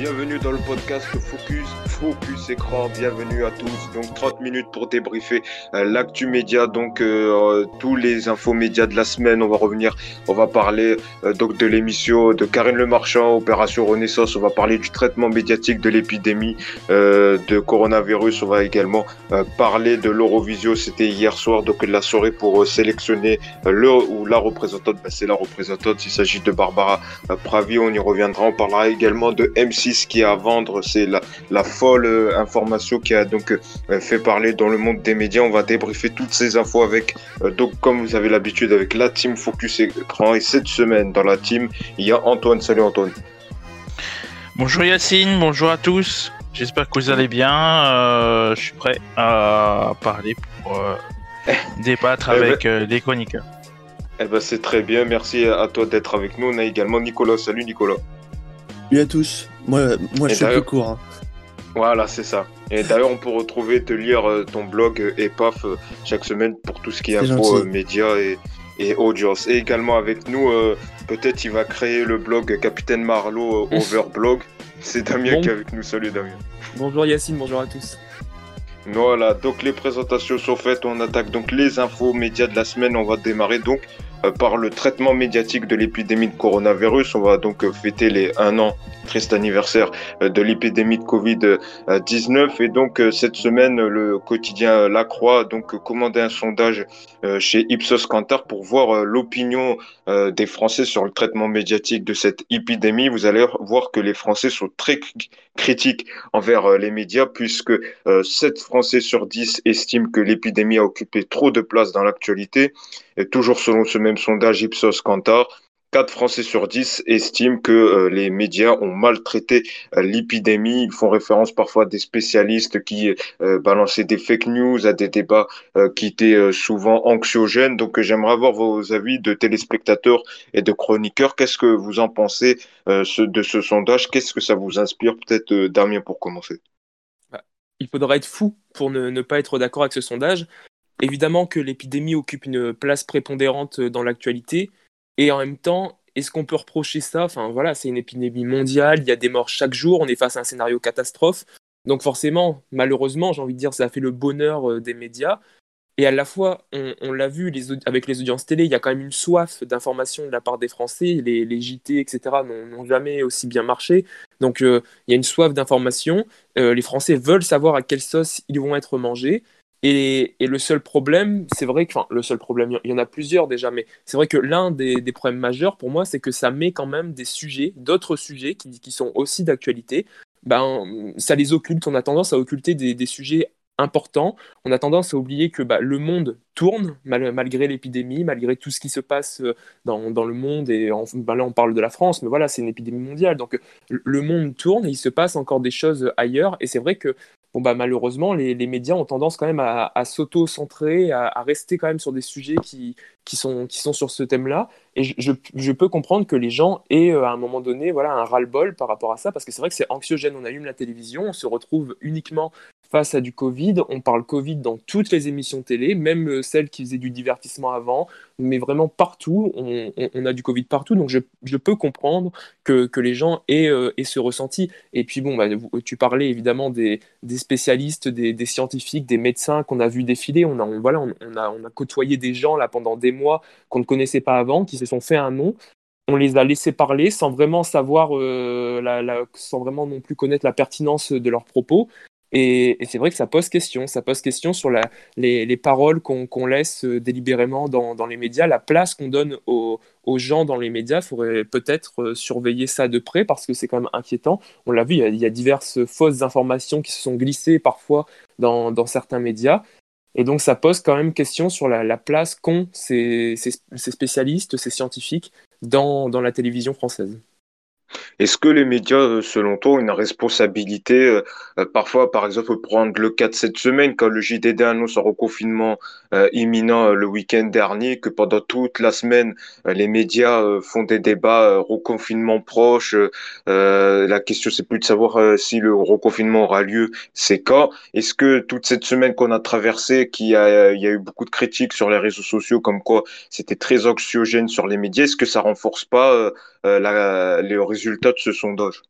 bienvenue dans le podcast Focus, Focus Écran, bienvenue à tous. Donc 30 minutes pour débriefer euh, l'actu média, donc euh, tous les infos médias de la semaine. On va revenir, on va parler euh, donc de l'émission de Karine Le Marchand, Opération Renaissance. On va parler du traitement médiatique de l'épidémie de coronavirus. On va également parler de l'Eurovisio. C'était hier soir, donc la soirée pour sélectionner le ou la représentante. Ben, C'est la représentante. Il s'agit de Barbara Pravi. On y reviendra. On parlera également de M6 qui a à vendre. C'est la, la folle euh, information qui a donc euh, fait parler dans le monde des médias. On va débriefer toutes ces infos avec, euh, donc comme vous avez l'habitude, avec la team Focus Écran. Et cette semaine, dans la team, il y a Antoine. Salut Antoine. Bonjour Yacine, bonjour à tous. J'espère que vous allez bien. Euh, je suis prêt à parler pour euh, débattre Eh ben- avec euh, les chroniqueurs. Eh ben, c'est très bien. Merci à toi d'être avec nous. On a également Nicolas. Salut Nicolas. Salut à tous. Moi, moi Et je suis plus court. hein. Voilà, c'est ça. Et d'ailleurs, on peut retrouver, te lire euh, ton blog euh, EPAF euh, chaque semaine pour tout ce qui est C'est info, euh, médias et, et audience. Et également avec nous, euh, peut-être il va créer le blog Capitaine Marlowe euh, Overblog. C'est Damien Bon. qui est avec nous. Salut Damien. Bonjour Yacine, bonjour à tous. Voilà, donc les présentations sont faites. On attaque donc les infos médias de la semaine. On va démarrer donc euh, par le traitement médiatique de l'épidémie de coronavirus. On va donc euh, fêter les un an, triste anniversaire euh, de l'épidémie de Covid-19. Et donc euh, cette semaine, le quotidien La Croix a donc euh, commandé un sondage euh, chez Ipsos Kantar pour voir euh, l'opinion euh, des Français sur le traitement médiatique de cette épidémie. Vous allez voir que les Français sont très cri- critiques envers euh, les médias puisque euh, 7 Français sur 10 estiment que l'épidémie a occupé trop de place dans l'actualité. Et toujours selon ce même sondage Ipsos Kantar, 4 Français sur 10 estiment que euh, les médias ont maltraité euh, l'épidémie. Ils font référence parfois à des spécialistes qui euh, balançaient des fake news, à des débats qui étaient souvent anxiogènes. Donc j'aimerais avoir vos avis de téléspectateurs et de chroniqueurs. Qu'est-ce que vous en pensez de ce sondage? Qu'est-ce que ça vous inspire Peut-être Damien pour commencer? Il faudra être fou pour ne pas être d'accord avec ce sondage. Évidemment que l'épidémie occupe une place prépondérante dans l'actualité. Et en même temps, est-ce qu'on peut reprocher ça? Enfin voilà, c'est une épidémie mondiale, il y a des morts chaque jour, on est face à un scénario catastrophe. Donc forcément, malheureusement, j'ai envie de dire, ça a fait le bonheur euh, des médias. Et à la fois, on, l'a vu avec les audiences télé, il y a quand même une soif d'information de la part des Français. Les, les JT, etc., n'ont jamais aussi bien marché. Donc euh, il y a une soif d'information. Euh, les Français veulent savoir à quelle sauce ils vont être mangés. Et, le seul problème, c'est vrai que, le seul problème, il y en a plusieurs déjà, mais c'est vrai que l'un des, problèmes majeurs pour moi, c'est que ça met quand même des sujets, d'autres sujets qui, sont aussi d'actualité. Ben, ça les occulte. On a tendance à occulter des, sujets importants. On a tendance à oublier que bah, le monde tourne mal- malgré l'épidémie, malgré tout ce qui se passe euh, dans, le monde. Et en- ben là, on parle de la France, mais voilà, c'est une épidémie mondiale. Donc, le monde tourne et il se passe encore des choses ailleurs. Et c'est vrai que bon, bah, malheureusement, les, les médias ont tendance quand même à, à s'auto-centrer, à, rester quand même sur des sujets qui, qui, sont, qui sont sur ce thème-là. Et je, je, je peux comprendre que les gens aient euh, à un moment donné voilà, un ras-le-bol par rapport à ça, parce que c'est vrai que c'est anxiogène. On allume la télévision, on se retrouve uniquement face à du Covid. On parle Covid dans toutes les émissions télé, même euh, celles qui faisaient du divertissement avant, mais vraiment partout, on, a du Covid partout. Donc je, je peux comprendre que, que les gens aient, euh, ce ressenti. Et puis bon, bah, tu parlais évidemment des, des spécialistes, des, des scientifiques, des médecins qu'on a vu défiler. On a, voilà, on, a, on a côtoyé des gens là pendant des mois qu'on ne connaissait pas avant, qui se sont fait un nom. On les a laissés parler sans vraiment savoir, euh, sans vraiment non plus connaître la pertinence de leurs propos. Et, c'est vrai que ça pose question. Ça pose question sur les, les paroles qu'on laisse euh, délibérément dans, les médias, la place qu'on donne aux, gens dans les médias. Il faudrait peut-être euh, surveiller ça de près parce que c'est quand même inquiétant. On l'a vu, il y, a, diverses fausses informations qui se sont glissées parfois dans, certains médias. Et donc ça pose quand même question sur la, la place qu'ont ces, spécialistes, ces scientifiques dans la télévision française. Est-ce que les médias, euh, selon toi, ont une responsabilité euh, euh, Parfois, par exemple, prendre le cas de cette semaine, quand le JDD annonce un reconfinement imminent le week-end dernier, que pendant toute la semaine, les médias font des débats reconfinement proche. la question, c'est plus de savoir si le reconfinement aura lieu, c'est quand. Est-ce que toute cette semaine qu'on a traversée, qui a, il y a eu beaucoup de critiques sur les réseaux sociaux, comme quoi c'était très anxiogène sur les médias, est-ce que ça renforce pas les résultats de ce sondage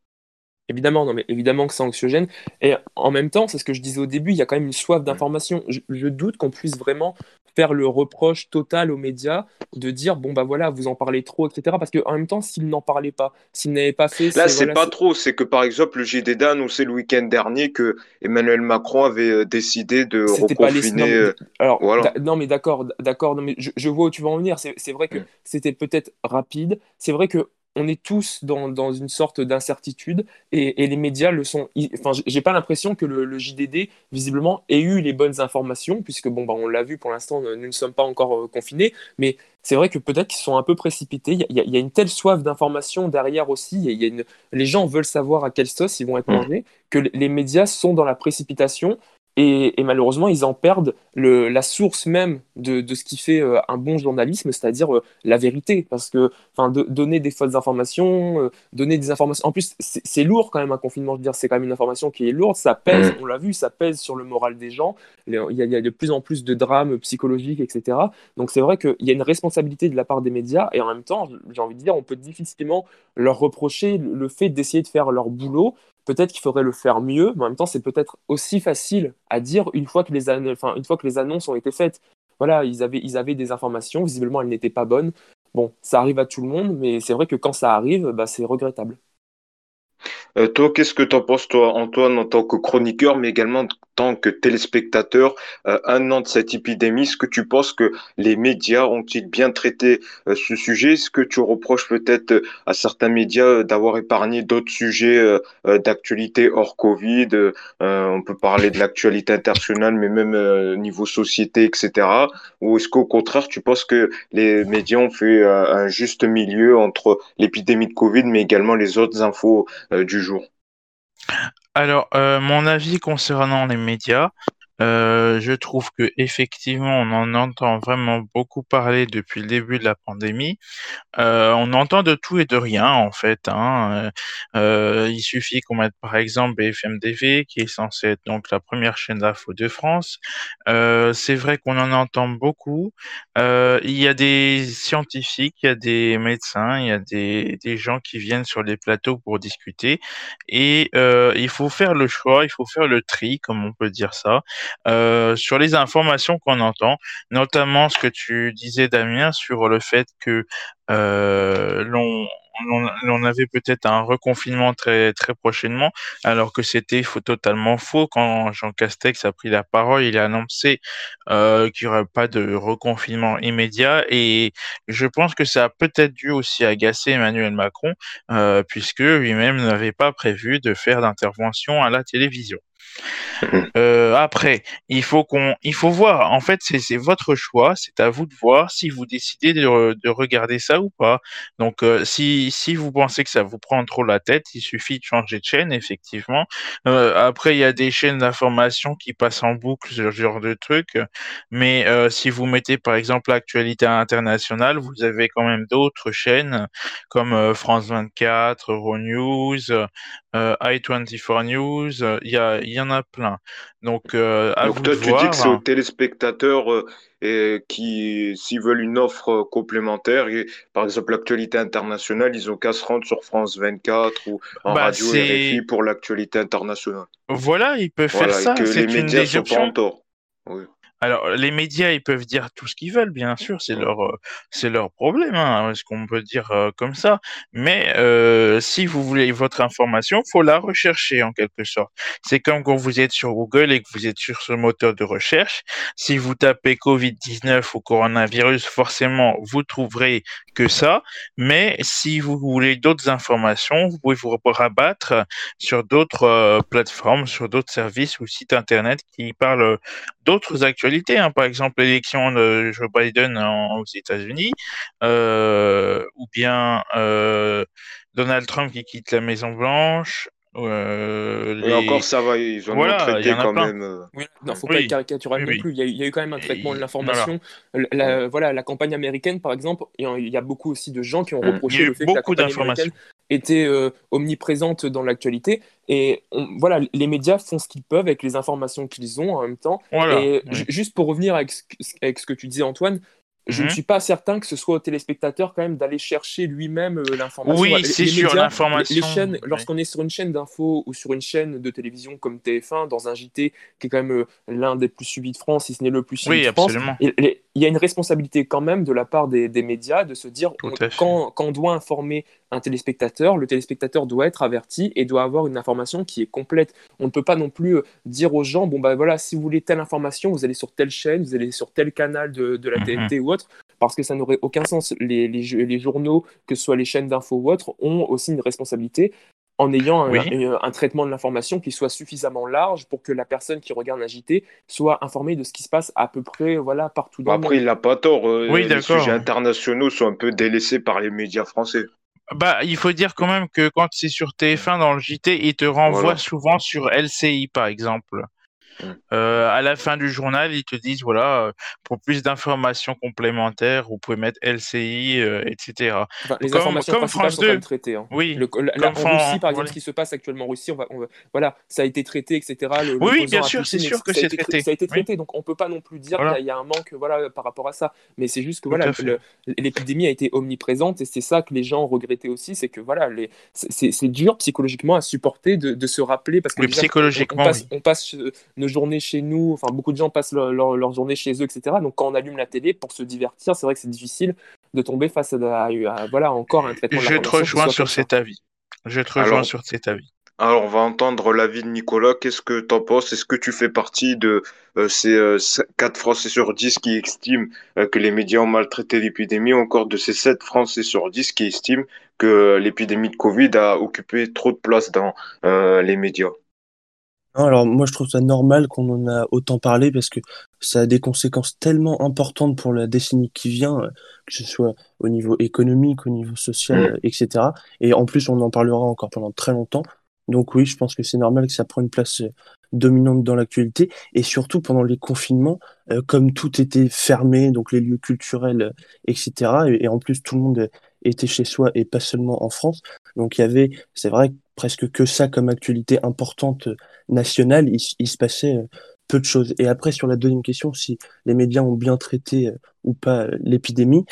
Évidemment, non, mais évidemment que c'est anxiogène. Et en même temps, c'est ce que je disais au début, il y a quand même une soif d'information. Je, je doute qu'on puisse vraiment faire le reproche total aux médias de dire bon bah voilà vous en parlez trop etc parce que en même temps s'ils n'en parlaient pas s'ils n'avaient pas fait Là, c'est voilà, pas trop. C'est que par exemple, le JDD a annoncé le week-end dernier que Emmanuel Macron avait euh, décidé de c'était pas les non, reconfiner. mais- euh, alors voilà. non mais d'accord d'accord mais je, je vois où tu vas en venir c'est c'est vrai que Mm. c'était peut-être rapide c'est vrai que on est tous dans, dans une sorte d'incertitude et, et les médias le sont. Enfin j'ai pas l'impression que le, le JDD visiblement ait eu les bonnes informations puisque bon bah on l'a vu pour l'instant nous ne sommes pas encore euh, confinés mais c'est vrai que peut-être qu'ils sont un peu précipités. Il y a, y y une telle soif d'information derrière aussi y a- y a une... les gens veulent savoir à quelle sauce ils vont être mangés que les les médias sont dans la précipitation et, et malheureusement, ils en perdent le, la source même de, de ce qui fait euh, un bon journalisme, c'est-à-dire euh, la vérité. Parce que de- donner des fausses informations, euh, donner des informations. En plus, c'est lourd quand même un confinement. Je veux dire, c'est quand même une information qui est lourde. Ça pèse, on l'a vu, ça pèse sur le moral des gens. Il y, a, il y a de plus en plus de drames psychologiques, etc. Donc c'est vrai qu'il y a une responsabilité de la part des médias. Et en même temps, j'ai envie de dire, on peut difficilement leur reprocher le fait d'essayer de faire leur boulot peut-être qu'il faudrait le faire mieux, mais en même temps, c'est peut-être aussi facile à dire une fois que les, une fois que les annonces ont été faites. Voilà, ils avaient, ils avaient des informations, visiblement elles n'étaient pas bonnes. Bon, ça arrive à tout le monde, mais c'est vrai que quand ça arrive, bah, c'est regrettable. Euh, toi, qu'est-ce que t'en penses, toi, Antoine, en tant que chroniqueur, mais également en tant que téléspectateur, euh, un an de cette épidémie, est-ce que tu penses que les médias ont-ils bien traité euh, ce sujet? Est-ce que tu reproches peut-être euh, à certains médias d'avoir épargné d'autres sujets d'actualité hors Covid? On peut parler de l'actualité internationale, mais même niveau société, etc. Ou est-ce qu'au contraire, tu penses que les médias ont fait un juste milieu entre l'épidémie de Covid, mais également les autres infos du jour? Alors, euh, mon avis concernant les médias, euh, je trouve que effectivement, on en entend vraiment beaucoup parler depuis le début de la pandémie. Euh, on entend de tout et de rien en fait. Hein. Euh, il suffit qu'on mette par exemple BFM TV, qui est censé être donc la première chaîne d'info de France. C'est vrai qu'on en entend beaucoup. Il y a des scientifiques, il y a des médecins, il y a des, gens qui viennent sur les plateaux pour discuter. Et il faut faire le choix, il faut faire le tri, comme on peut dire ça, euh, sur les informations qu'on entend, notamment ce que tu disais Damien sur le fait que euh, l'on avait peut-être un reconfinement très très prochainement, alors que c'était totalement faux. Quand Jean Castex a pris la parole, il a annoncé euh, qu'il n'y aurait pas de reconfinement immédiat, et je pense que ça a peut-être dû aussi agacer Emmanuel Macron, euh, puisque lui-même n'avait pas prévu de faire d'intervention à la télévision. Euh, après, il faut qu'on, il faut voir. En fait, c'est votre choix. C'est à vous de voir si vous décidez de, re- de regarder ça ou pas. Donc, euh, si si vous pensez que ça vous prend trop la tête, il suffit de changer de chaîne, effectivement. Euh, après, il y a des chaînes d'information qui passent en boucle ce genre de trucs. Mais si vous mettez par exemple l'actualité internationale, vous avez quand même d'autres chaînes comme France 24, Euronews, euh, i24 News. Il y a, a plein. Donc, euh, à Donc vous toi, de tu dis que c'est aux téléspectateurs euh, et qui, s'ils veulent une offre euh, complémentaire, et, par exemple l'actualité internationale, ils ont qu'à se rendre sur France 24 ou en Bah, radio RFI pour l'actualité internationale. voilà, ils peuvent faire Voilà, ça. que C'est les une médias des sont pas en options. tort. Oui. Alors, les médias, ils peuvent dire tout ce qu'ils veulent, bien sûr, c'est leur, euh, c'est leur problème, hein, ce qu'on peut dire euh, comme ça? Mais euh, si vous voulez votre information, faut la rechercher en quelque sorte. C'est comme quand vous êtes sur Google et que vous êtes sur ce moteur de recherche. Si vous tapez Covid-19 ou coronavirus, forcément, vous trouverez que ça. Mais si vous voulez d'autres informations, vous pouvez vous rabattre sur d'autres euh, plateformes, sur d'autres services ou sites internet qui parlent d'autres actualités, hein, par exemple l'élection de Joe Biden en- aux États-Unis, euh, ou bien euh, Donald Trump qui quitte la Maison Blanche. euh, Et encore, les... ça va, ils ont Voilà, il y traité en a quand plein. même. euh, Oui, non, faut Oui, pas être caricatural oui, non plus. Il y, a, eu- il y a eu quand même un traitement de l'information. La, la- voilà, la campagne américaine, par exemple, il y a- beaucoup aussi de gens qui ont Mm. Il y reproché a eu le fait que la beaucoup campagne d'informations. américaine était euh, omniprésente dans l'actualité. Et on- voilà, les médias font ce qu'ils peuvent avec les informations qu'ils ont en même temps. Voilà. Et juste pour revenir avec ce, avec ce que tu disais, Antoine, je ne Mhm. suis pas certain que ce soit au téléspectateur quand même d'aller chercher lui-même euh, l'information. Oui, c'est sûr, l'information, Les, chaînes, lorsqu'on est sur une chaîne d'info ou sur une chaîne de télévision comme TF1, dans un JT qui est quand même euh, l'un des plus suivis de France, si ce n'est le plus suivi Oui, de France, absolument. il y a une responsabilité quand même de la part des, des médias de se dire on- quand, quand on doit informer un téléspectateur, le téléspectateur doit être averti et doit avoir une information qui est complète. On ne peut pas non plus euh, dire aux gens bon bah voilà si vous voulez telle information vous allez sur telle chaîne, vous allez sur tel canal de, de la Mhm. TNT ou autre parce que ça n'aurait aucun sens. Les, les, jeux- les journaux, que ce soit les chaînes d'infos ou autres, ont aussi une responsabilité en ayant un, Oui. un- un traitement de l'information qui soit suffisamment large pour que la personne qui regarde un JT soit informée de ce qui se passe à peu près voilà partout dans le après, monde. il n'a pas tort. euh, Oui, les sujets internationaux sont un peu délaissés par les médias français. Bah, il faut dire quand même que quand c'est sur TF1 dans le JT, il te renvoie Voilà. souvent sur LCI, par exemple. Mm. Euh, à la fin du journal, ils te disent voilà, euh, pour plus d'informations complémentaires, vous pouvez mettre LCI, euh, etc. Enfin, les Comme- informations comme principales France sont quand 2. même traitées. hein. Oui. Le- la- Comme la- en Fran- Russie, par exemple, voilà. ce qui se passe actuellement en Russie, on va, on va- voilà, ça a été traité, etc. Le- Oui, bien sûr, c'est sûr que c'est traité. Ça a été Oui. traité, donc on peut pas non plus dire Voilà. qu'il y a un manque, voilà, par rapport à ça. Mais c'est juste que voilà, l'épidémie a été omniprésente et c'est ça que les gens regrettaient aussi, c'est que voilà, c'est- dur psychologiquement à supporter de, de se rappeler parce que Oui, déjà, psychologiquement, on passe, oui. on passe euh, nos journées chez nous, enfin beaucoup de gens passent leur, leur, leur journée chez eux, etc. Donc quand on allume la télé pour se divertir, c'est vrai que c'est difficile de tomber face à, à- à- voilà encore un traitement de Je te rejoins sur cet avis. Je te rejoins Alors- sur cet avis. Alors, on va entendre l'avis de Nicolas. Qu'est-ce que tu en penses? Est-ce que tu fais partie de euh, ces euh, 4 Français sur 10 qui estiment euh, que les médias ont maltraité l'épidémie, ou encore de ces 7 Français sur 10 qui estiment que l'épidémie de Covid a occupé trop de place dans euh, les médias? Non, alors moi je trouve ça normal qu'on en a autant parlé parce que ça a des conséquences tellement importantes pour la décennie qui vient, euh, que ce soit au niveau économique, au niveau social, Mm. euh, etc. Et en plus on en parlera encore pendant très longtemps. Donc oui, je pense que c'est normal que ça prenne une place euh, dominante dans l'actualité et surtout pendant les confinements, euh, comme tout était fermé, donc les lieux culturels, etc. Et, en plus tout le monde était chez soi et pas seulement en France. Donc il y avait, c'est vrai, presque que ça comme actualité importante euh, nationale, il, se passait euh, peu de choses. Et après, sur la deuxième question, si les médias ont bien traité euh, ou pas l'épidémie,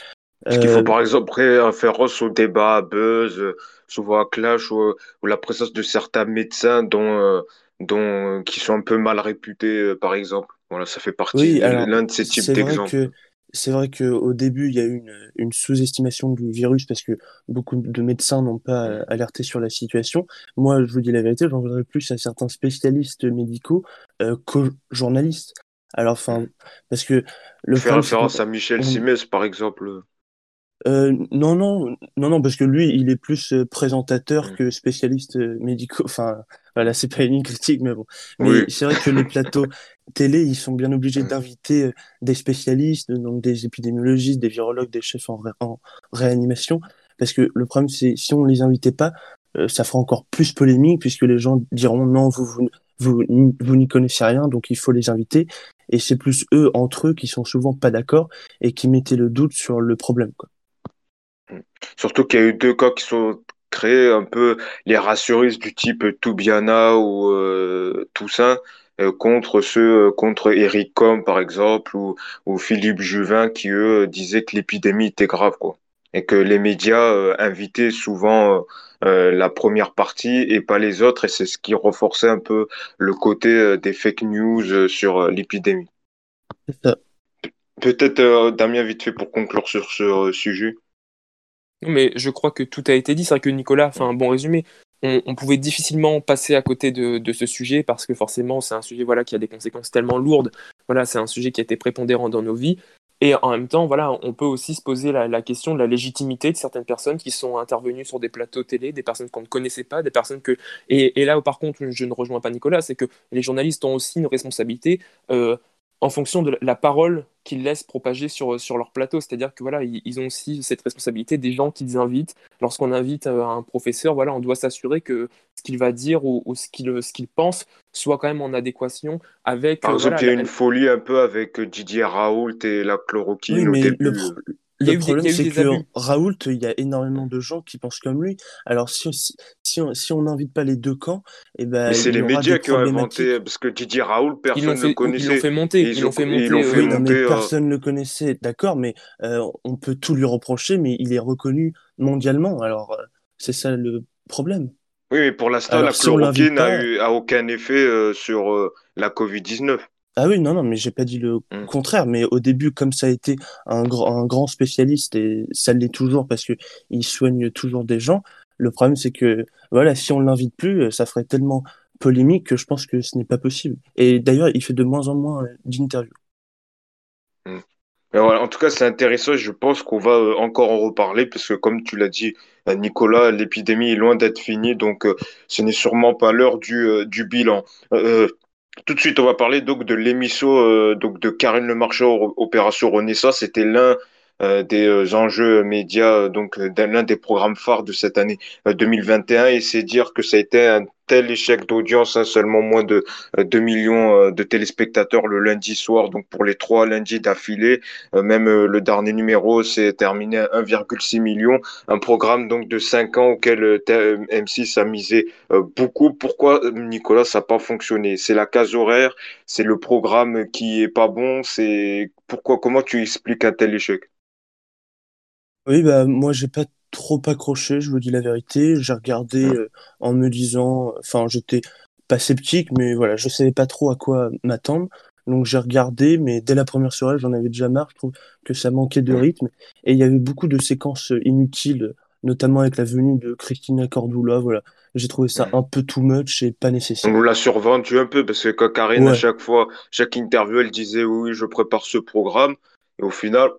Est-ce qu'il faut par exemple face au débat, à buzz, souvent à clash, ou, ou la présence de certains médecins dont, dont, qui sont un peu mal réputés, par exemple? Voilà, ça fait partie oui, l'un de ces types d'exemples. C'est vrai que au début, il y a eu une, une sous-estimation du virus parce que beaucoup de médecins n'ont pas euh, alerté sur la situation. Moi, je vous dis la vérité, j'en voudrais plus à certains spécialistes médicaux euh, qu'aux journalistes. Alors, enfin, parce que le qu'on- référence à Michel on- Simès, par exemple. Euh, non, non, non, non, parce que lui, il est plus présentateur Mm. que spécialiste médicaux. Enfin, voilà, c'est pas une critique, mais bon. Mais Oui. c'est vrai que les plateaux télé, ils sont bien obligés Mm. d'inviter euh, des spécialistes, donc des épidémiologistes, des virologues, des chefs en, ré- en réanimation, parce que le problème, c'est si on les invitait pas, euh, ça fera encore plus polémique, puisque les gens diront non, vous, vous, vous, vous n'y connaissez rien, donc il faut les inviter. Et c'est plus eux, entre eux, qui sont souvent pas d'accord et qui mettaient le doute sur le problème, quoi. Surtout qu'il y a eu deux cas qui sont créés, un peu les rassuristes du type Toubiana ou euh, Toussaint, euh, contre ceux, euh, contre Eric Com, par exemple, ou, ou Philippe Juvin, qui, eux, disaient que l'épidémie était grave, quoi. Et que les médias invitaient souvent la première partie et pas les autres, et c'est ce qui renforçait un peu le côté des fake news sur l'épidémie. Peut-être, Damien, vite fait pour conclure sur ce sujet. Non, mais je crois que tout a été dit. C'est vrai que Nicolas fait un bon résumé. On, pouvait difficilement passer à côté de, ce sujet parce que forcément, c'est un sujet voilà, qui a des conséquences tellement lourdes. Voilà, c'est un sujet qui a été prépondérant dans nos vies. Et en même temps, voilà, on peut aussi se poser la, question de la légitimité de certaines personnes qui sont intervenues sur des plateaux télé, des personnes qu'on ne connaissait pas, des personnes que... Et, là, par contre, je ne rejoins pas Nicolas, c'est que les journalistes ont aussi une responsabilité euh, en fonction de la parole qu'ils laissent propager sur, sur leur plateau. C'est-à-dire que voilà, ils, ils ont aussi cette responsabilité des gens qu'ils invitent. Lorsqu'on invite euh, un professeur, voilà, on doit s'assurer que ce qu'il va dire ou, ou ce qu'il ce qu'il pense soit quand même en adéquation avec. Par euh, exemple, voilà, il y a la- une folie un peu avec Didier Raoult et la chloroquine Oui, au mais début. le, le problème, c'est que Raoult, il y a énormément de gens qui pensent comme lui. Alors, si, si, on n'invite pas les deux camps, et eh ben, c'est les médias qui ont inventé, parce que Didier Raoult, personne ne le connaissait. Ils l'ont fait monter. Ils, l'ont fait monter. Euh, personne ne le connaissait, d'accord, mais euh, on peut tout lui reprocher, mais il est reconnu mondialement. Alors, euh, c'est ça le problème. Oui, mais pour l'instant, la chloroquine n'a eu a aucun effet sur la Covid-19. Ah oui, non, non, mais j'ai pas dit le mmh. contraire. Mais au début, comme ça a été un, un grand spécialiste, et ça l'est toujours parce que il soigne toujours des gens, le problème c'est que voilà, si on l'invite plus, ça ferait tellement polémique que je pense que ce n'est pas possible. Et d'ailleurs, il fait de moins en moins euh, d'interviews. Mmh. en tout cas, c'est intéressant. Je pense qu'on va euh, encore en reparler parce que, comme tu l'as dit, euh, Nicolas, l'épidémie est loin d'être finie, donc ce n'est sûrement pas l'heure du, du bilan. Tout de suite, on va parler donc de l'émission euh, donc de Karine Le Marchand, Opération Renaissance. C'était l'un euh, des euh, enjeux médias, donc l'un des programmes phares de cette année 2021. Et c'est dire que ça a été un tel échec d'audience, hein, seulement moins de 2 millions de téléspectateurs le lundi soir, donc pour les trois lundis d'affilée. même le dernier numéro s'est terminé à 1,6 million. Un programme donc de 5 ans auquel M6 a misé beaucoup. Pourquoi, Nicolas, ça n'a pas fonctionné? C'est la case horaire, c'est le programme qui est pas bon, c'est pourquoi, comment tu expliques un tel échec? Oui, bah, moi, j'ai pas trop accroché, je vous dis la vérité. J'ai regardé euh, en me disant, enfin, j'étais pas sceptique, mais voilà, je savais pas trop à quoi m'attendre. Donc j'ai regardé, mais dès la première soirée, j'en avais déjà marre. Je trouve que ça manquait de rythme. Et il y avait beaucoup de séquences inutiles, notamment avec la venue de Christina Cordula. Voilà, j'ai trouvé ça un peu too much et pas nécessaire. On l'a survendu un peu parce que quand Karine, à chaque fois, chaque interview, elle disait oui, je prépare ce programme. Et au final,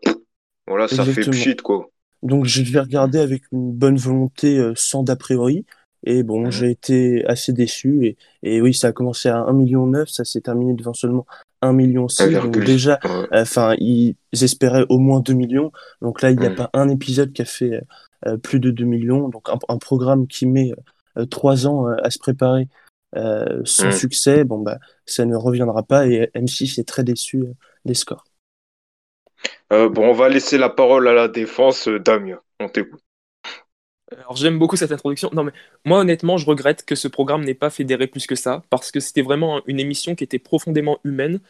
voilà, ça fait pchit, quoi. Donc je vais regarder avec une bonne volonté euh, sans d'a priori. Et bon, mhm. j'ai été assez déçu. Et, et, oui, ça a commencé à 1,9 million, ça s'est terminé devant seulement 1,6 million. Donc déjà, enfin, ils espéraient au moins 2 millions. Donc là, il n'y a mhm. pas un épisode qui a fait euh, plus de 2 millions. Donc un, programme qui met euh, 3 ans euh, à se préparer sans mhm. succès, bon bah ça ne reviendra pas. Et M6 est très déçu des scores. Euh, bon, on va laisser la parole à la défense. Euh, Damien, on t'écoute. Alors j'aime beaucoup cette introduction. Non mais moi honnêtement, je regrette que ce programme n'ait pas fédéré plus que ça parce que c'était vraiment une émission qui était profondément humaine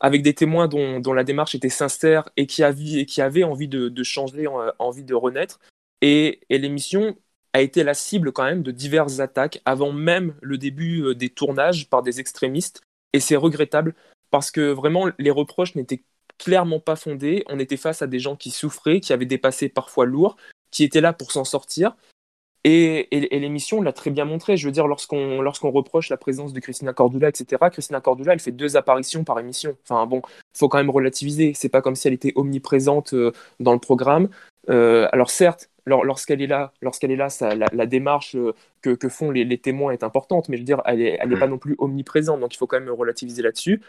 avec des témoins dont, la démarche était sincère et qui, avait envie de, changer, envie de renaître. Et, et l'émission a été la cible quand même de diverses attaques avant même le début euh, des tournages par des extrémistes. Et c'est regrettable parce que vraiment les reproches n'étaient clairement pas fondé. On était face à des gens qui souffraient, qui avaient des passés parfois lourds, qui étaient là pour s'en sortir. Et, l'émission l'a très bien montré. Je veux dire, lorsqu'on lorsqu'on reproche la présence de Christina Cordula, etc., Christina Cordula, elle fait deux apparitions par émission. Enfin bon, il faut quand même relativiser. C'est pas comme si elle était omniprésente euh, dans le programme. Euh, alors certes, lorsqu'elle est là, lorsqu'elle est là, ça, la, démarche euh, que, font les, témoins est importante, mais je veux dire, elle n'est elle est pas non plus omniprésente, donc il faut quand même relativiser là-dessus.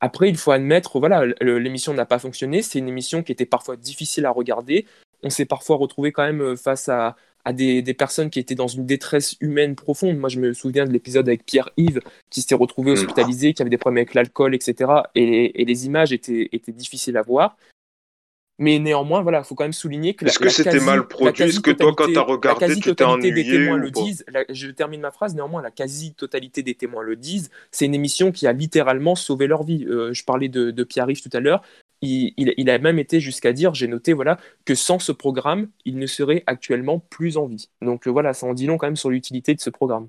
Après, il faut admettre, voilà, l'émission n'a pas fonctionné. C'est une émission qui était parfois difficile à regarder. On s'est parfois retrouvé quand même euh, face à, des, personnes qui étaient dans une détresse humaine profonde. Moi, je me souviens de l'épisode avec Pierre-Yves qui s'était retrouvé mm. hospitalisé, qui avait des problèmes avec l'alcool, etc. Et, les images étaient difficiles à voir. Mais néanmoins, voilà, il faut quand même souligner que. Est-ce que c'était mal produit? Est-ce que toi, quand tu as regardé, tu t'es ennuyé des témoins le disent. je termine ma phrase. Néanmoins, la quasi-totalité des témoins le disent. C'est une émission qui a littéralement sauvé leur vie. Euh, je parlais de, Pierre-Yves tout à l'heure. Il, a même été jusqu'à dire, j'ai noté, voilà, que sans ce programme, il ne serait actuellement plus en vie. Donc euh, voilà, ça en dit long quand même sur l'utilité de ce programme.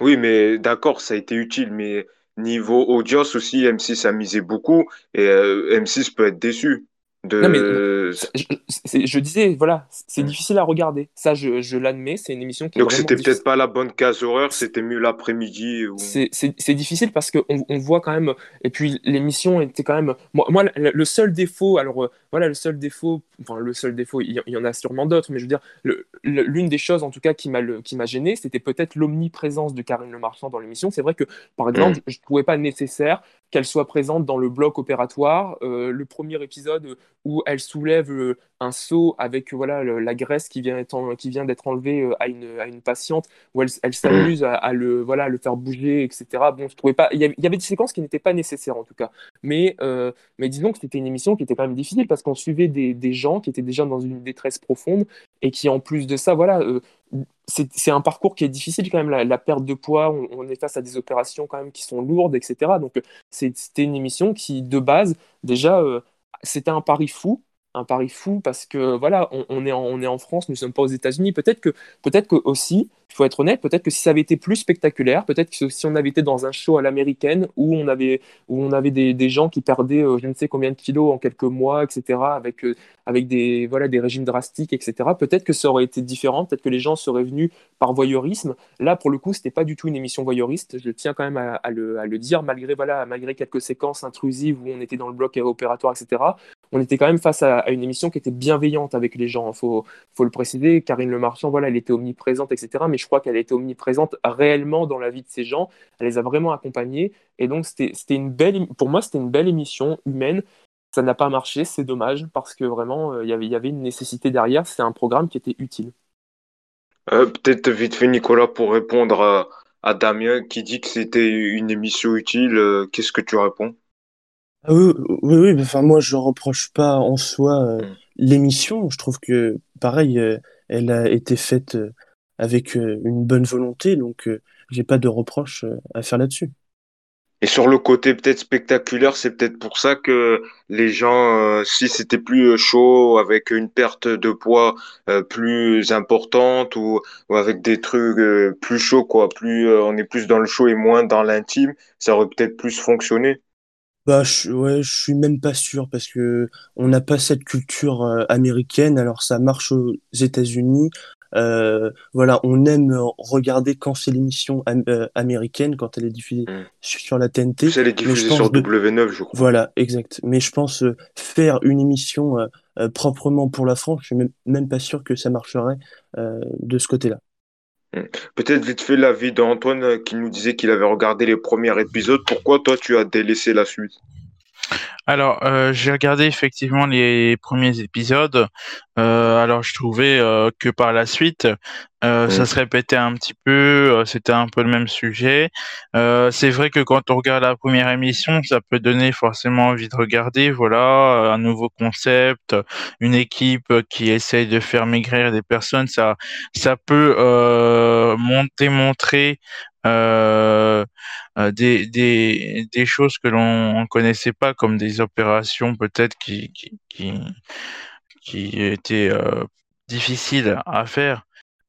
Oui, mais d'accord, ça a été utile, mais Niveau audience aussi, M6 a misé beaucoup et euh, M6 peut être déçu. Non, mais, je, disais, voilà, c'est difficile à regarder. Ça, je, je l'admets, c'est une émission qui Donc, c'était peut-être pas la bonne case horaire, c'était mieux l'après-midi. Ou... C'est difficile parce qu'on on voit quand même. Et puis, l'émission était quand même. Moi, moi, le seul défaut, alors euh, voilà, le seul défaut, enfin, le seul défaut, il y, en a sûrement d'autres, mais je veux dire, l'une des choses en tout cas qui m'a gêné, c'était peut-être l'omniprésence de Karine Le Marchand dans l'émission. C'est vrai que, par exemple, mm. je ne trouvais pas nécessaire qu'elle soit présente dans le bloc opératoire. Euh, le premier épisode où elle soulève euh, un seau avec voilà la graisse qui vient d'être enlevée euh, à une, à une patiente, où elle, elle s'amuse à, le voilà le faire bouger, etc. Bon, je trouvais pas, il y avait, des séquences qui n'étaient pas nécessaires en tout cas. Mais mais disons que c'était une émission qui était quand même difficile parce qu'on suivait des, des, gens qui étaient déjà dans une détresse profonde et qui, en plus de ça, voilà, euh, c'est un parcours qui est difficile quand même, la, perte de poids, on, est face à des opérations quand même qui sont lourdes, etc. Donc c'était une émission qui, de base, déjà, euh, c'était un pari fou, un pari fou parce que voilà, on, est, en, on est en France, nous ne sommes pas aux États-Unis. Peut-être que, peut-être que aussi, il faut être honnête, peut-être que si ça avait été plus spectaculaire, peut-être que si on avait été dans un show à l'américaine où on avait, où on avait des, des gens qui perdaient euh, je ne sais combien de kilos en quelques mois, etc., avec, euh, avec des, voilà, des régimes drastiques, etc., peut-être que ça aurait été différent, peut-être que les gens seraient venus par voyeurisme. Là, pour le coup, c'était pas du tout une émission voyeuriste, je tiens quand même à, à, le, à le, dire, malgré, voilà, malgré quelques séquences intrusives où on était dans le bloc opératoire, etc on était quand même face à, une émission qui était bienveillante avec les gens. Il faut, faut, le préciser. Karine Le Marchand, voilà, elle était omniprésente, etc. Mais je crois qu'elle était omniprésente réellement dans la vie de ces gens. Elle les a vraiment accompagnés. Et donc, c'était une belle, pour moi, c'était une belle émission humaine. Ça n'a pas marché, c'est dommage, parce que vraiment, euh, il y avait une nécessité derrière. C'est un programme qui était utile. Euh, peut-être vite fait, Nicolas, pour répondre à, à Damien qui dit que c'était une émission utile. Euh, qu'est-ce que tu réponds? Ah oui, oui, oui, enfin moi je reproche pas en soi euh, mm. l'émission. Je trouve que pareil, euh, elle a été faite euh, avec une bonne volonté, donc j'ai pas de reproche à faire là-dessus. Et sur le côté peut-être spectaculaire, c'est peut-être pour ça que les gens, si c'était plus chaud, avec une perte de poids plus importante ou, ou, avec des trucs plus chauds, quoi, plus on est plus dans le chaud et moins dans l'intime, ça aurait peut-être plus fonctionné. Bah, je, ouais, je suis même pas sûr parce que on n'a pas cette culture euh, américaine. Alors ça marche aux États-Unis. Euh, voilà, on aime regarder quand c'est l'émission euh, américaine, quand elle est diffusée mm. sur la TNT. Elle est diffusée sur W9, je crois. Voilà, exact. Mais je pense faire une émission proprement pour la France, je suis même, même pas sûr que ça marcherait de ce côté-là. Peut-être vite fait l'avis d'Antoine euh, qui nous disait qu'il avait regardé les premiers épisodes. Pourquoi toi tu as délaissé la suite? Alors, euh, j'ai regardé effectivement les premiers épisodes. Euh, alors, je trouvais que par la suite, ça mmh. se répétait un petit peu. C'était un peu le même sujet. c'est vrai que quand on regarde la première émission, ça peut donner forcément envie de regarder. Voilà, un nouveau concept, une équipe qui essaye de faire maigrir des personnes. Ça, ça peut monter, montrer euh, euh, des, des, des, choses que l'on ne connaissait pas, comme des opérations peut-être qui, qui, qui, qui étaient euh, difficiles à faire.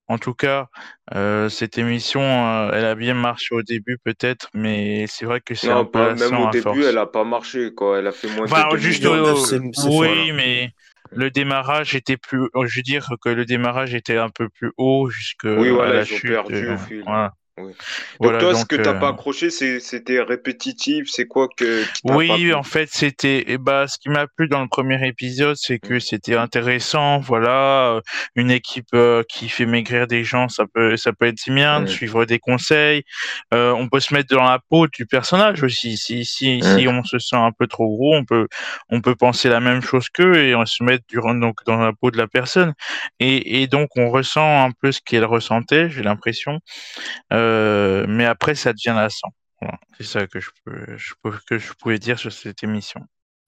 En tout cas, euh, cette émission, euh, elle a bien marché au début peut-être, mais c'est vrai que c'est un peu même au début, elle a pas marché quoi. Elle a fait moins enfin, de juste oui, mais le démarrage était plus, je veux dire que le démarrage était un peu plus haut jusque oui, voilà, la chute. Perdu au fil. Voilà. Oui. Donc toi, ce que t'as pas euh, accroché, c'était répétitif, c'est quoi que Oui, en fait, c'était eh bah ce qui m'a plu dans le premier épisode, c'est que mmh. c'était intéressant, voilà, euh, une équipe euh, qui fait maigrir des gens, ça peut ça peut être bien, de suivre des conseils, on peut se mettre dans la peau du personnage aussi. Si si si on se sent un peu trop gros, on peut on peut penser la même chose qu'eux et on se met donc dans la peau de la personne et et donc on ressent un peu ce qu'elle ressentait, j'ai l'impression. Euh, mais après, ça devient lassant. C'est ça que je, peux, que je pouvais dire sur cette émission.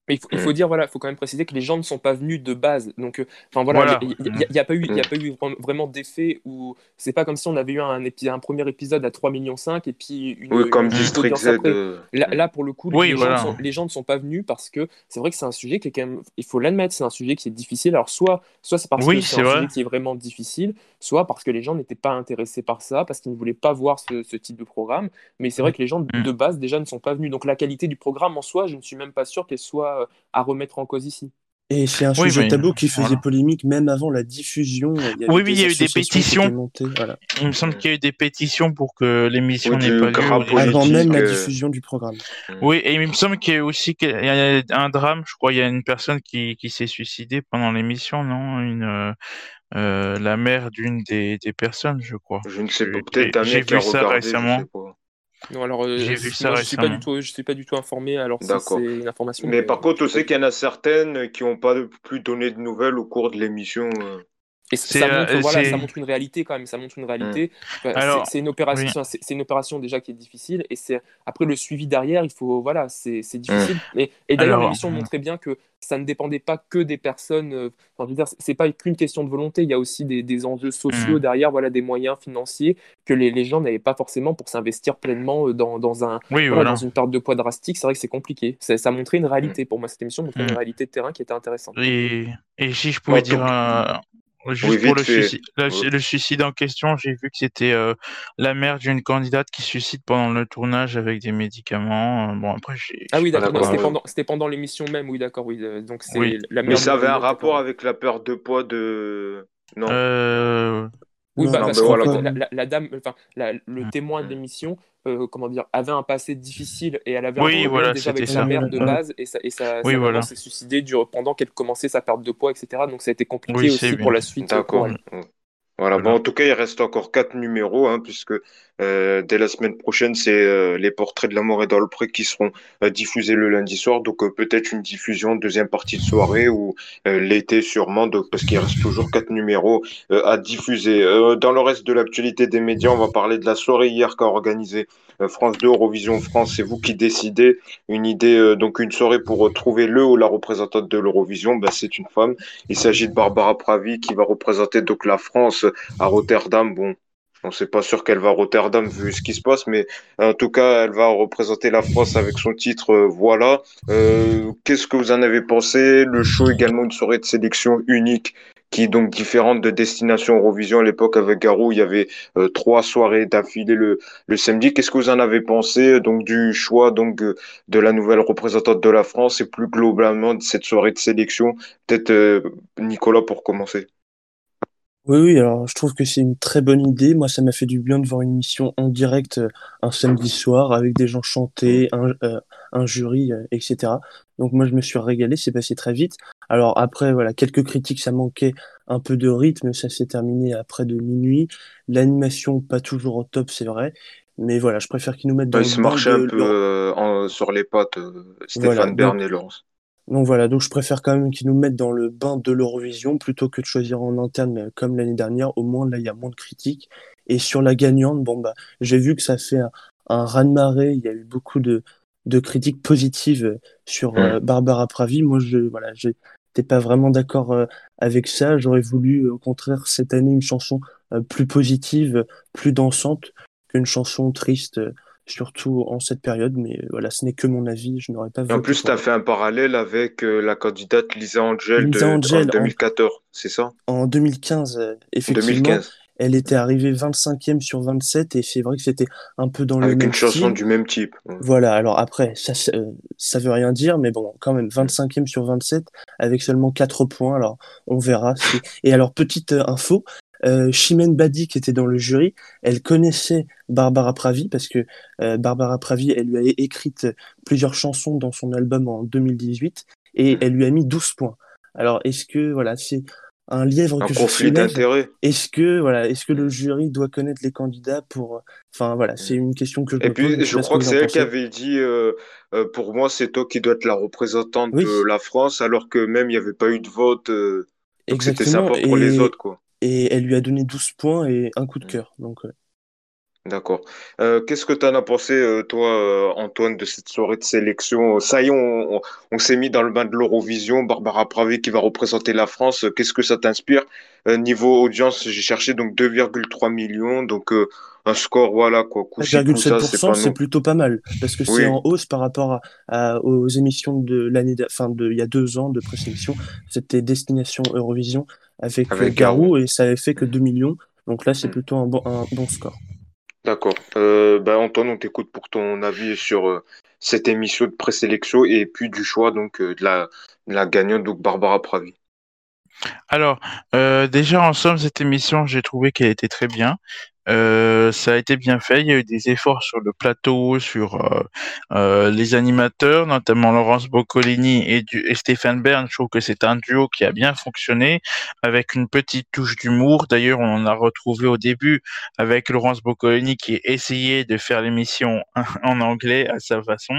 Mais il faut, mm. dire, voilà, il faut quand même préciser que les gens ne sont pas venus de base. Donc, euh, enfin voilà, il n'y a, pas eu, y a mm. pas eu vraiment d'effet où c'est pas comme si on avait eu un, un premier épisode à 3,5 millions et puis une. Oui, comme District Z. Euh, là, pour le coup, les, gens les, gens ne sont pas venus parce que c'est vrai que c'est un sujet qui est quand même, il faut l'admettre, c'est un sujet qui est difficile. Alors, soit, soit c'est parce que c'est un sujet qui est vraiment difficile, soit parce que les gens n'étaient pas intéressés par ça, parce qu'ils ne voulaient pas voir ce, ce type de programme. Mais c'est vrai que les gens mm. de base déjà ne sont pas venus. Donc, la qualité du programme en soi, je ne suis même pas sûr qu'elle soit euh, à remettre en cause ici. Et c'est un sujet tabou qui faisait polémique même avant la diffusion. oui, oui, il y a eu des pétitions. Il me semble qu'il y a eu des pétitions pour que l'émission n'ait pas lieu. Avant même la diffusion du programme. Oui, et il me semble qu'il y a aussi qu'il y a un drame. Je crois il y a une personne qui, qui s'est suicidée pendant l'émission, non? Une euh, la mère d'une des, des, personnes, je crois. Je ne sais pas. Peut-être J'ai vu ça récemment. Non, alors, euh, J'ai vu ça je suis pas du tout, je suis pas du tout informé. Alors, c'est une information. Mais par contre, on sait qu'il y en a certaines qui n'ont pas plus donné de nouvelles au cours de l'émission. Euh. Et ça montre, voilà, ça montre une réalité quand même. Ça montre une réalité. Mmh. c'est une opération, c'est une opération déjà qui est difficile. Et c'est après le suivi derrière, il faut voilà, c'est difficile. Mmh. Et, et d'ailleurs, l'émission montrait bien que ça ne dépendait pas que des personnes. Euh, enfin, c'est pas qu'une question de volonté. Il y a aussi des, des enjeux sociaux mmh. derrière, voilà, des moyens financiers que les, les gens n'avaient pas forcément pour s'investir pleinement euh, dans, dans un, dans une perte de poids drastique. C'est vrai que c'est compliqué. Ça, ça, montrait une réalité pour moi. Cette émission montrait une réalité de terrain qui était intéressante. Et, et si je pouvais dire un, Juste pour le suicide, le suicide, en question, j'ai vu que c'était euh, la mère d'une candidate qui suicide pendant le tournage avec des médicaments. Euh, bon, après, Ah oui, d'accord. C'était pendant, pendant l'émission même, oui, d'accord. Oui. Euh, donc c'est la mère. Mais ça avait un rapport avec la peur de poids de. Non? Euh... Oui, bah, parce que la, dame, enfin, le mmh. témoin de l'émission, euh, comment dire, avait un passé difficile et elle avait oui, un voilà, déjà avec sa mère de base et ça, et ça, oui, voilà. s'est suicidé pendant qu'elle commençait sa perte de poids, etc. Donc ça a été compliqué aussi pour la suite. D'accord. Voilà, Bon, en tout cas, il reste encore quatre numéros, hein, puisque euh, dès la semaine prochaine, c'est euh, les portraits de la mort et dans le pré qui seront euh, diffusés le lundi soir. Donc peut-être une diffusion deuxième partie de soirée ou l'été sûrement, donc, parce qu'il reste toujours quatre numéros à diffuser. dans le reste de l'actualité des médias, on va parler de la soirée hier qu'a organisée France 2, Eurovision France. C'est vous qui décidez. Une idée, donc une soirée pour trouver le ou la représentante de l'Eurovision, ben, c'est une femme. Il s'agit de Barbara Pravi qui va représenter donc la France à Rotterdam. Bon, on ne sait pas sûr qu'elle va à Rotterdam vu ce qui se passe, mais en tout cas, elle va représenter la France avec son titre euh, Voilà. Euh, qu'est-ce que vous en avez pensé? Le show également une soirée de sélection unique qui est donc différente de Destination Eurovision. À l'époque, avec Garou, il y avait euh, trois soirées d'affilée le, le samedi. Qu'est-ce que vous en avez pensé donc du choix donc de la nouvelle représentante de la France et plus globalement de cette soirée de sélection? Peut-être Nicolas pour commencer. Oui, oui, alors je trouve que c'est une très bonne idée. Moi, ça m'a fait du bien de voir une émission en direct euh, un samedi soir avec des gens chanter, euh, un jury, euh, etc. Donc moi, je me suis régalé, c'est passé très vite. Alors après, voilà, quelques critiques, ça manquait un peu de rythme, ça s'est terminé après de minuit. L'animation, pas toujours au top, c'est vrai. Mais voilà, je préfère qu'ils nous mettent dans le Ils se marchaient un peu sur les pattes, Stéphane Bern et Laurence. Donc voilà, donc je préfère quand même qu'ils nous mettent dans le bain de l'Eurovision plutôt que de choisir en interne euh, comme l'année dernière. Au moins là, il y a moins de critiques. Et sur la gagnante, bon bah, j'ai vu que ça fait un, un raz-de-marée. Il y a eu beaucoup de, de critiques positives euh, sur euh, Barbara Pravi. Moi, je voilà, j'étais pas vraiment d'accord avec ça. J'aurais voulu au contraire cette année une chanson plus positive, plus dansante qu'une chanson triste surtout en cette période, mais voilà, ce n'est que mon avis, je n'aurais pas En plus, tu as fait un parallèle avec euh, la candidate Lisa Angel de, en 2014, c'est ça? En 2015, euh, effectivement. 2015. Elle était arrivée 25e sur 27 et c'est vrai que c'était un peu dans le même une chanson du même type. Voilà, alors après, ça, ça veut rien dire, mais bon, quand même, 25e sur 27 avec seulement 4 points, alors on verra. Et alors, petite euh, info, euh, Chimène Badi, qui était dans le jury, elle connaissait Barbara Pravi parce que euh, Barbara Pravi, elle lui a écrit plusieurs chansons dans son album en 2018 et mm. elle lui a mis 12 points. Alors, est-ce que voilà, c'est un lièvre un conflit d'intérêt Est-ce que voilà, est-ce que le jury doit connaître les candidats pour Enfin voilà, c'est une question que je Et puis je crois que c'est elle qui avait dit euh, euh, pour moi c'est toi qui dois être la représentante de la France alors que même il n'y avait pas eu de vote. Euh, C'était sympa pour les autres quoi. et elle lui a donné 12 points et un coup de cœur. Donc, D'accord. Euh, qu'est-ce que tu en as pensé, euh, toi, euh, Antoine, de cette soirée de sélection? Ça y est, on, on, s'est mis dans le bain de l'Eurovision. Barbara Pravi qui va représenter la France. Qu'est-ce que ça t'inspire? Niveau audience, j'ai cherché donc 2,3 millions. Donc un score, voilà quoi. 1,7%, c'est plutôt pas mal parce que c'est en hausse par rapport à, aux émissions de l'année, enfin de il y a deux ans de présélection. C'était Destination Eurovision avec, Garou et ça avait fait que 2 millions. Donc là, c'est mm. plutôt un bon, un bon score. D'accord. Euh, ben, Antoine, on t'écoute pour ton avis sur euh, cette émission de présélection et puis du choix donc euh, de, la, gagnante, donc Barbara Pravi. Alors, déjà en somme, cette émission, j'ai trouvé qu'elle était très bien. Euh, ça a été bien fait. Il y a eu des efforts sur le plateau, sur euh, euh, les animateurs, notamment Laurence Boccolini et, du, et Stéphane Bern. Je trouve que c'est un duo qui a bien fonctionné, avec une petite touche d'humour. D'ailleurs, on en a retrouvé au début avec Laurence Boccolini qui essayait de faire l'émission en anglais à sa façon.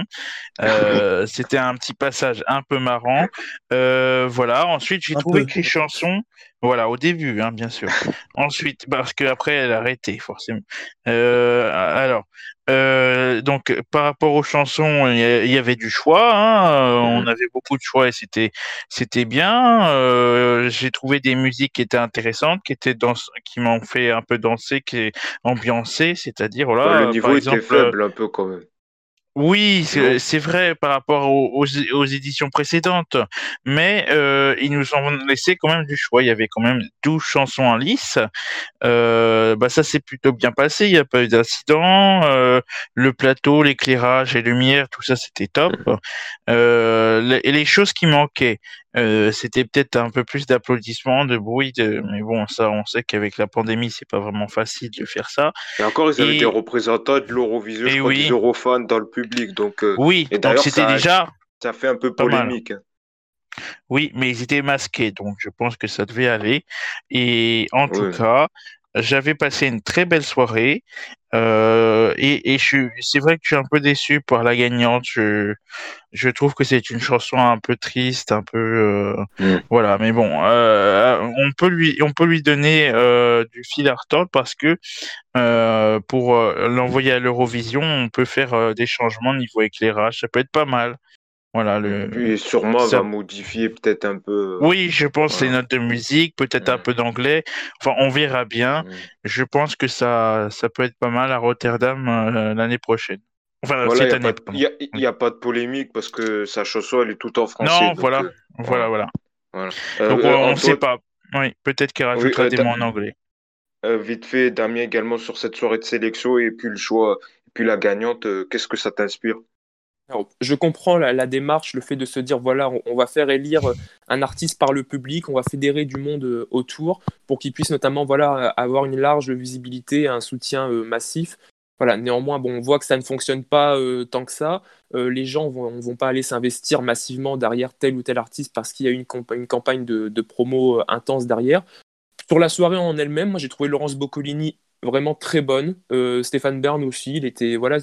Euh, C'était un petit passage un peu marrant. Voilà. Ensuite, j'ai trouvé que les chansons Voilà, au début, hein, bien sûr. Ensuite, parce qu'après, elle a arrêté, forcément. Euh, alors, euh, donc, par rapport aux chansons, il y, avait du choix. Hein, on mhm. avait beaucoup de choix et c'était c'était bien. Euh, j'ai trouvé des musiques qui étaient intéressantes, qui étaient dans, qui m'ont fait un peu danser, qui est ambiancé, c'est-à-dire voilà. le niveau était faible un peu quand même. Oui, c'est vrai par rapport aux, éditions précédentes, mais euh, ils nous ont laissé quand même du choix. Il y avait quand même 12 chansons en lice. Euh, bah ça s'est plutôt bien passé. Il n'y a pas eu d'incident. Euh, le plateau, l'éclairage, les lumières, tout ça c'était top. Euh, et les choses qui manquaient, euh, c'était peut-être un peu plus d'applaudissements, de bruit, de... mais bon, ça, on sait qu'avec la pandémie, c'est pas vraiment facile de faire ça. Et encore, ils avaient des représentants de l'Eurovision, je crois, des Eurofans dans le public, donc. Euh, oui, et donc c'était déjà. Ça fait un peu polémique. Hein. Oui, mais ils étaient masqués, donc je pense que ça devait aller. Et en tout cas, j'avais passé une très belle soirée. Euh, et, et c'est vrai que je suis un peu déçu par la gagnante. Je, je trouve que c'est une chanson un peu triste, un peu euh, mm. voilà. Mais bon, euh, on peut lui, on peut lui donner euh, du fil à retordre parce que euh, pour euh, l'envoyer à l'Eurovision, on peut faire des changements niveau éclairage. Ça peut être pas mal. Voilà, le... Puis sûrement ça... va modifier peut-être un peu. Oui, je pense les notes de musique, peut-être un mm. peu d'anglais. Enfin, on verra bien. Mm. Je pense que ça, ça peut être pas mal à Rotterdam l'année prochaine. Enfin, cette année. Il n'y a, pas de polémique parce que sa chanson, elle est tout en français. Non, voilà. voilà, voilà. donc, on ne sait pas. Oui, peut-être qu'il rajoutera des mots en anglais. vite fait, Damien, également sur cette soirée de sélection et puis le choix, et puis la gagnante, qu'est-ce que ça t'inspire? Je comprends la, démarche, le fait de se dire voilà, on, va faire élire un artiste par le public, on va fédérer du monde autour pour qu'il puisse notamment voilà avoir une large visibilité, un soutien massif. Voilà, néanmoins, bon, on voit que ça ne fonctionne pas euh, tant que ça. Euh, les gens ne vont, pas aller s'investir massivement derrière tel ou tel artiste parce qu'il y a une, une campagne de, promo euh, intense derrière. Sur la soirée en elle-même, moi j'ai trouvé Laurence Boccolini vraiment très bonne. Stéphane Bern aussi, il était voilà,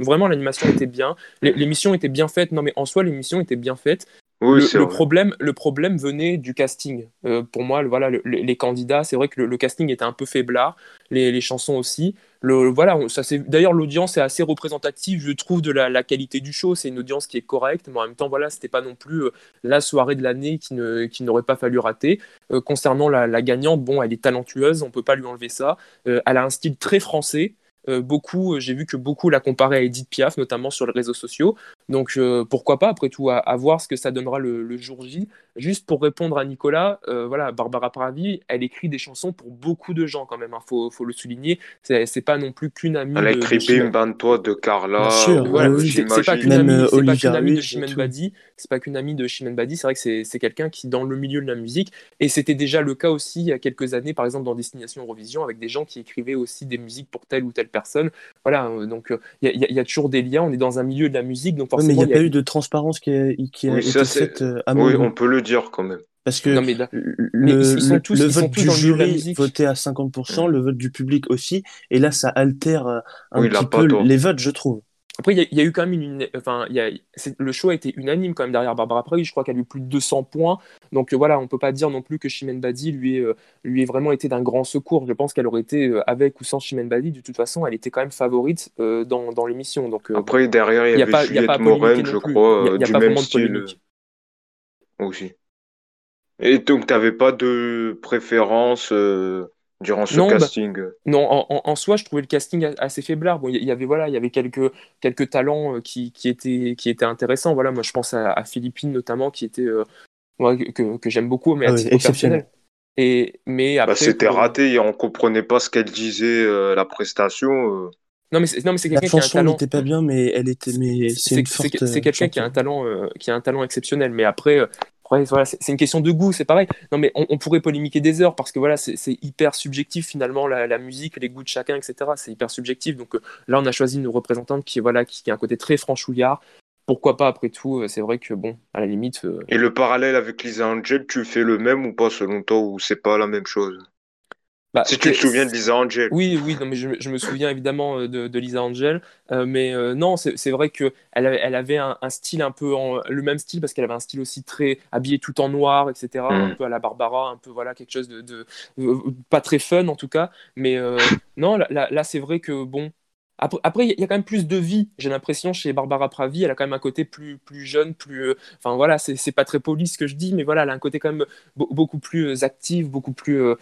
vraiment l'animation était bien, l'émission était bien faite. Non mais en soi l'émission était bien faite. Le, problème, le problème venait du casting. pour moi, voilà, les candidats, c'est vrai que le, casting était un peu faiblard, les, les chansons aussi voilà, ça c'est d'ailleurs l'audience est assez représentative, je trouve, de la, qualité du show. C'est une audience qui est correcte, mais en même temps, voilà, c'était pas non plus euh, la soirée de l'année qui ne qui n'aurait pas fallu rater. Euh, concernant la, gagnante, bon, elle est talentueuse, on peut pas lui enlever ça. Euh, elle a un style très français. Euh, beaucoup, euh, j'ai vu que beaucoup la comparaient à Edith Piaf, notamment sur les réseaux sociaux. Donc euh, pourquoi pas, après tout, à, voir ce que ça donnera le, jour J. Juste pour répondre à Nicolas, voilà, Barbara Pravi, elle écrit des chansons pour beaucoup de gens quand même. Il hein, faut, faut, le souligner. C'est pas non plus qu'une amie. Elle a écrit Bim toi de Carla. c'est pas qu'une amie, de Chimène Badi. C'est pas qu'une amie de Chimène Badi. C'est vrai que c'est quelqu'un qui dans le milieu de la musique. Et c'était déjà le cas aussi il y a quelques années, par exemple dans Destination Eurovision, avec des gens qui écrivaient aussi des musiques pour telle ou telle personne. Voilà, euh, donc euh, il y, a toujours des liens. On est dans un milieu de la musique, donc forcément. Mais il n'y a, pas eu de transparence qui a, qui a été faite euh, à Oui, on peut le dire quand même. Parce que le, tous, le vote du jury votait à 50%, le vote du public aussi, et là ça altère un petit peu les votes, je trouve. Après, il y, a eu quand même une. Enfin, y a, le choix a été unanime quand même derrière Barbara Pravi. Je crois qu'elle a eu plus de 200 points. Donc euh, voilà, on peut pas dire non plus que Chimène Badi lui, euh, lui ait vraiment été d'un grand secours. Je pense qu'elle aurait été, euh, avec ou sans Chimène Badi, de toute façon, elle était quand même favorite dans, dans l'émission. Donc, Après, derrière, il y, avait Juliette Morel, je crois, du même style. Aussi. Et donc, tu n'avais pas de préférence durant ce bah, casting Non, en, soi, je trouvais le casting assez faiblard. Bon, il y avait voilà, il y avait quelques quelques talents euh, qui, qui étaient qui étaient intéressants. Voilà, moi je pense à, Philippine notamment qui était euh, que, que j'aime beaucoup, mais ah exceptionnel. Et mais bah, c'était raté, et on comprenait pas ce qu'elle disait euh, la prestation. Non mais c'est non mais c'est quelqu'un qui a un talent. n'était pas bien, mais elle était mais c'est c'est quelqu'un qui a un talent qui a un talent exceptionnel. Mais après, c'est une question de goût, c'est pareil. Non, mais on, pourrait polémiquer des heures parce que voilà, c'est hyper subjectif finalement la, musique, les goûts de chacun, etc. C'est hyper subjectif. Donc euh, là, on a choisi une représentante qui voilà, qui, a un côté très franchouillard. Pourquoi pas après tout euh, C'est vrai que bon, à la limite. Euh, Et le parallèle avec Lisa Angel, tu fais le même ou pas selon toi ou c'est pas la même chose? Bah, Si tu te souviens de Lisa Angel. Oui, oui, non, mais je, je me souviens évidemment euh, de, de Lisa Angel, euh, mais euh, non, c'est vrai que elle avait, un, un style un peu en, le même style parce qu'elle avait un style aussi très habillé tout en noir, etc. Un Mm. peu à la Barbara, un peu voilà quelque chose de, de- pas très fun en tout cas, mais euh, non, là, là, là, c'est vrai que bon. Après, il y a quand même plus de vie, j'ai l'impression, chez Barbara Pravi. Elle a quand même un côté plus, plus jeune, plus. euh, Enfin voilà, c'est pas très poli ce que je dis, mais voilà, elle a un côté quand même be- beaucoup plus actif, beaucoup plus. euh,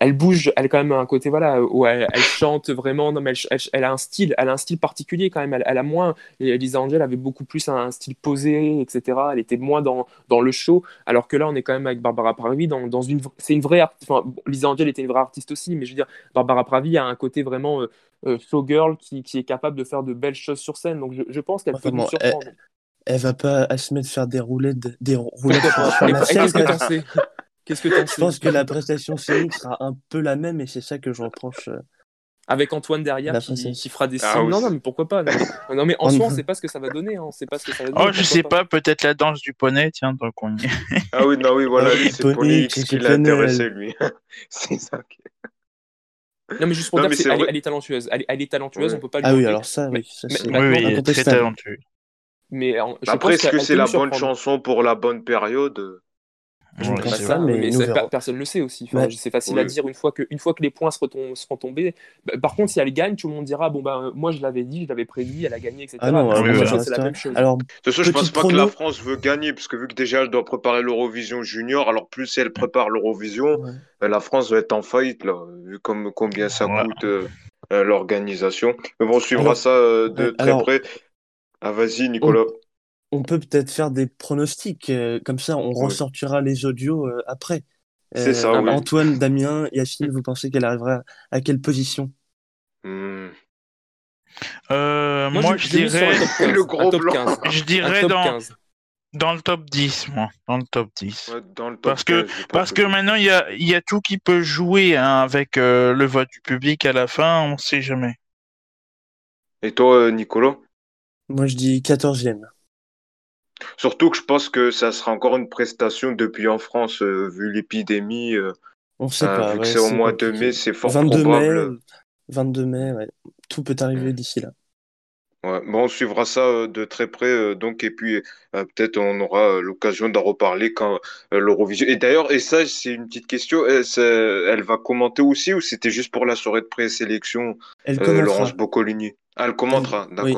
elle bouge, elle a quand même un côté voilà où elle, elle chante vraiment. Non mais elle, elle- elle a un style, elle a un style particulier quand même. Elle, a moins. et Lisa Angel avait beaucoup plus un, style posé, etc. Elle était moins dans, dans le show, alors que là on est quand même avec Barbara Pravi dans, dans une. C'est une vraie. Enfin, bon, Lisa Angel était une vraie artiste aussi, mais je veux dire Barbara Pravi a un côté vraiment euh, euh, showgirl qui, qui est capable de faire de belles choses sur scène. Donc je, je pense qu'elle Enfin peut bon, nous surprendre. Elle va pas à se mettre faire des roulettes, des roulettes qu'est-ce que t'en sais Qu'est-ce que t'en Je pense que la prestation scénique sera un peu la même et c'est ça que je reproche. euh, avec Antoine derrière La qui, fera des Ah signes. oui. non, non, mais pourquoi pas? Non, mais, non, mais en soi, on sait pas ce que ça va donner. hein, On sait pas ce que ça va donner. Oh, je sais pas, peut-être la danse du poney, tiens, donc on y est. Ah oui, non, oui, voilà, lui, c'est Pony X qui exceptionnel. l'intéressait, lui. c'est ça. Non, mais juste pour Non, dire elle, est- vrai. elle est talentueuse. Elle, est- elle est talentueuse, Ouais. on peut pas lui Ah oui, alors ça, oui. ça, c'est Oui, oui, est très talentueux. Mais en- je Après, est-ce que c'est la bonne chanson pour la bonne période? Je ne Ouais, Bah pas, ça, mais ça, personne le sait aussi. Enfin, Ouais. C'est facile à dire une fois que, une fois que les points seront, tom- seront tombés. Bah, Par contre, si elle gagne, tout le monde dira bon bah euh, moi je l'avais dit, je l'avais prédit, elle a gagné, etc. Ah non, oui, oui, c'est la même chose. Alors, De toute façon, je pense pas que la France veut gagner, parce que vu que déjà elle doit préparer l'Eurovision Junior, alors plus elle prépare l'Eurovision, ouais. euh, la France va être en faillite, là, vu comme, combien ça coûte euh, euh, l'organisation. Mais bon, on suivra Alors, ça euh, de très alors- près. Ah, vas-y, Nicolas. On peut peut-être faire des pronostics, euh, comme ça on ressortira les audios euh, après. C'est ça, oui. Antoine, Damien, Yacine, vous pensez qu'elle arrivera à quelle position? Hmm. Euh, moi, je dirais, top 15, Le gros top blanc. 15. je dirais dans, 15. dans le top 10, moi. Dans le top 10. Ouais, dans le top Parce que- 15, je pense Parce que maintenant, il y a, il y a tout qui peut jouer hein, avec euh, le vote du public à la fin, on sait jamais. Et toi, euh, Nicolas? Moi je dis 14e. Surtout que je pense que ça sera encore une prestation depuis en France, euh, vu l'épidémie. euh, On sait euh, pas. vu que c'est au mois de mai, c'est fort 22 probable. mai, 22 mai, ouais. tout peut arriver d'ici là. Ouais, bon, on suivra ça euh, de très près, donc, et puis peut-être on aura l'occasion d'en reparler quand l'Eurovision. Et d'ailleurs, et ça, c'est une petite question, elle, va commenter aussi ou c'était juste pour la soirée de présélection. Laurence Boccolini? Ah, elle commentera, Oui.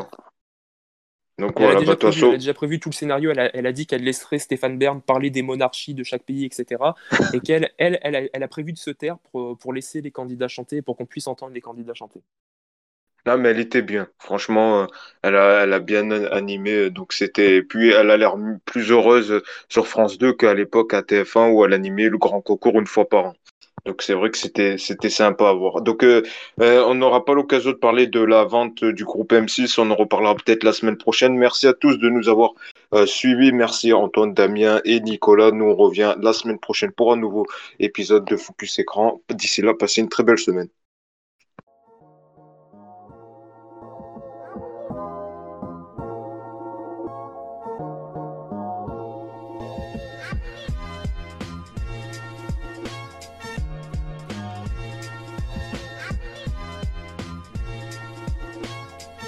Donc elle, a voilà, déjà bah, elle a déjà prévu tout le scénario. Elle a, elle a dit qu'elle laisserait Stéphane Bern parler des monarchies de chaque pays, etc. Et qu'elle elle, elle, a, elle a prévu de se taire pour, pour laisser les candidats chanter, pour qu'on puisse entendre les candidats chanter. là, mais elle était bien. Franchement, euh, elle a, elle a bien animé, euh, donc c'était, puis elle a l'air plus heureuse sur France 2 qu'à l'époque à TF1 où elle animait le grand concours une fois par an. Donc c'est vrai que c'était sympa à voir. Donc euh, euh, on n'aura pas l'occasion de parler de la vente du groupe M6, on en reparlera peut-être la semaine prochaine. Merci à tous de nous avoir euh, suivis. Merci Antoine, Damien et Nicolas. Nous on revient la semaine prochaine pour un nouveau épisode de Focus Écran. D'ici là, passez une très belle semaine.